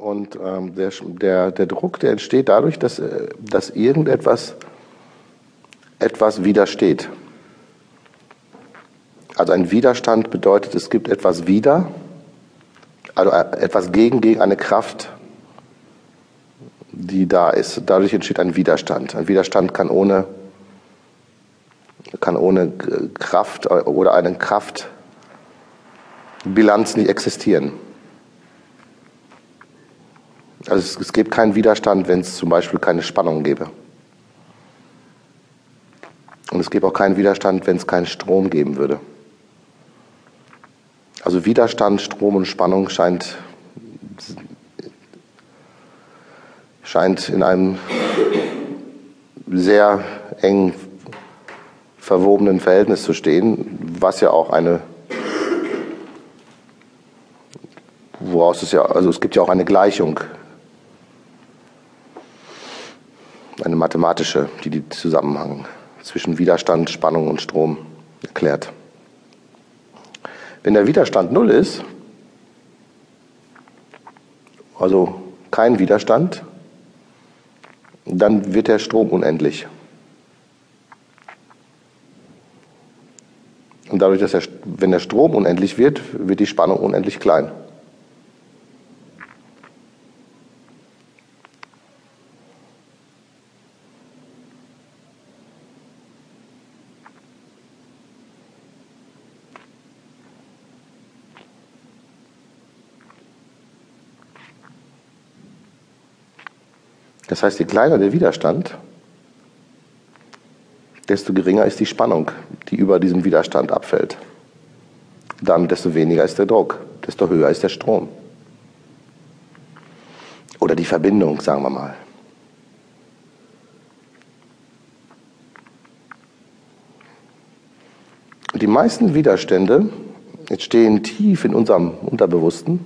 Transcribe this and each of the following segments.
Und ähm, der, der, der Druck, der entsteht dadurch, dass, äh, dass irgendetwas etwas widersteht. Also ein Widerstand bedeutet, es gibt etwas wider, also äh, etwas gegen, gegen eine Kraft, die da ist. Dadurch entsteht ein Widerstand. Ein Widerstand kann ohne, kann ohne Kraft oder eine Kraftbilanz nicht existieren. Also es, es gibt keinen Widerstand, wenn es zum Beispiel keine Spannung gäbe. Und es gibt auch keinen Widerstand, wenn es keinen Strom geben würde. Also Widerstand, Strom und Spannung scheint, scheint in einem sehr eng verwobenen Verhältnis zu stehen, was ja auch eine, woraus es ja, also es gibt ja auch eine Gleichung eine mathematische, die den Zusammenhang zwischen Widerstand, Spannung und Strom erklärt. Wenn der Widerstand null ist, also kein Widerstand, dann wird der Strom unendlich. Und dadurch, dass der, wenn der Strom unendlich wird, wird die Spannung unendlich klein. Das heißt, je kleiner der Widerstand, desto geringer ist die Spannung, die über diesem Widerstand abfällt. Dann desto weniger ist der Druck, desto höher ist der Strom. Oder die Verbindung, sagen wir mal. Die meisten Widerstände entstehen tief in unserem Unterbewussten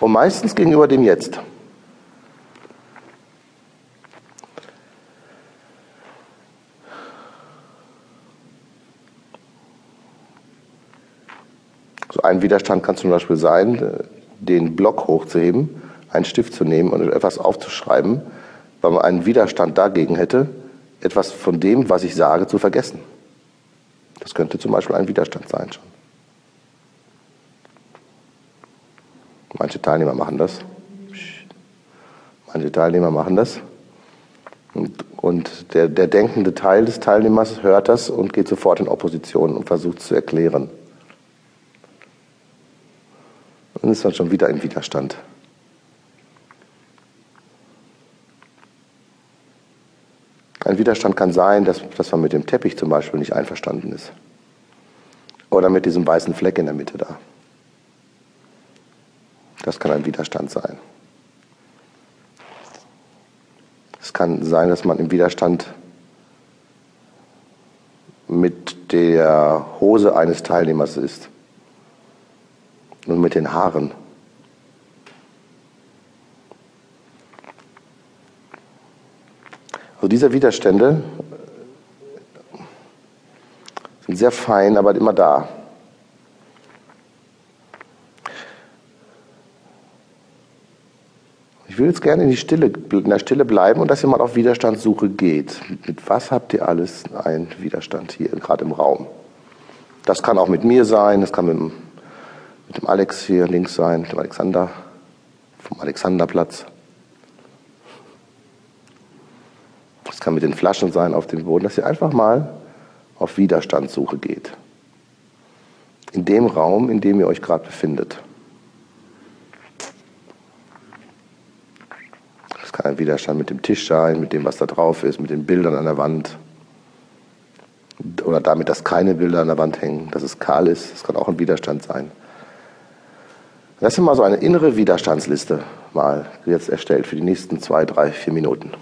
und meistens gegenüber dem Jetzt. Ein Widerstand kann zum Beispiel sein, den Block hochzuheben, einen Stift zu nehmen und etwas aufzuschreiben, weil man einen Widerstand dagegen hätte, etwas von dem, was ich sage, zu vergessen. Das könnte zum Beispiel ein Widerstand sein schon. Manche Teilnehmer machen das. Manche Teilnehmer machen das. Und, und der, der denkende Teil des Teilnehmers hört das und geht sofort in Opposition und versucht es zu erklären. Dann ist man schon wieder im Widerstand. Ein Widerstand kann sein, dass, dass man mit dem Teppich zum Beispiel nicht einverstanden ist. Oder mit diesem weißen Fleck in der Mitte da. Das kann ein Widerstand sein. Es kann sein, dass man im Widerstand mit der Hose eines Teilnehmers ist und mit den Haaren. Also diese Widerstände sind sehr fein, aber immer da. Ich will jetzt gerne in, die Stille, in der Stille bleiben und dass ihr mal auf Widerstandssuche geht. Mit was habt ihr alles einen Widerstand hier, gerade im Raum? Das kann auch mit mir sein, das kann mit dem Alex hier links sein, dem Alexander vom Alexanderplatz. Das kann mit den Flaschen sein auf dem Boden, dass ihr einfach mal auf Widerstandssuche geht. In dem Raum, in dem ihr euch gerade befindet. Das kann ein Widerstand mit dem Tisch sein, mit dem, was da drauf ist, mit den Bildern an der Wand. Oder damit, dass keine Bilder an der Wand hängen, dass es kahl ist. Das kann auch ein Widerstand sein. Das ist mal so eine innere Widerstandsliste mal jetzt erstellt für die nächsten zwei, drei, vier Minuten.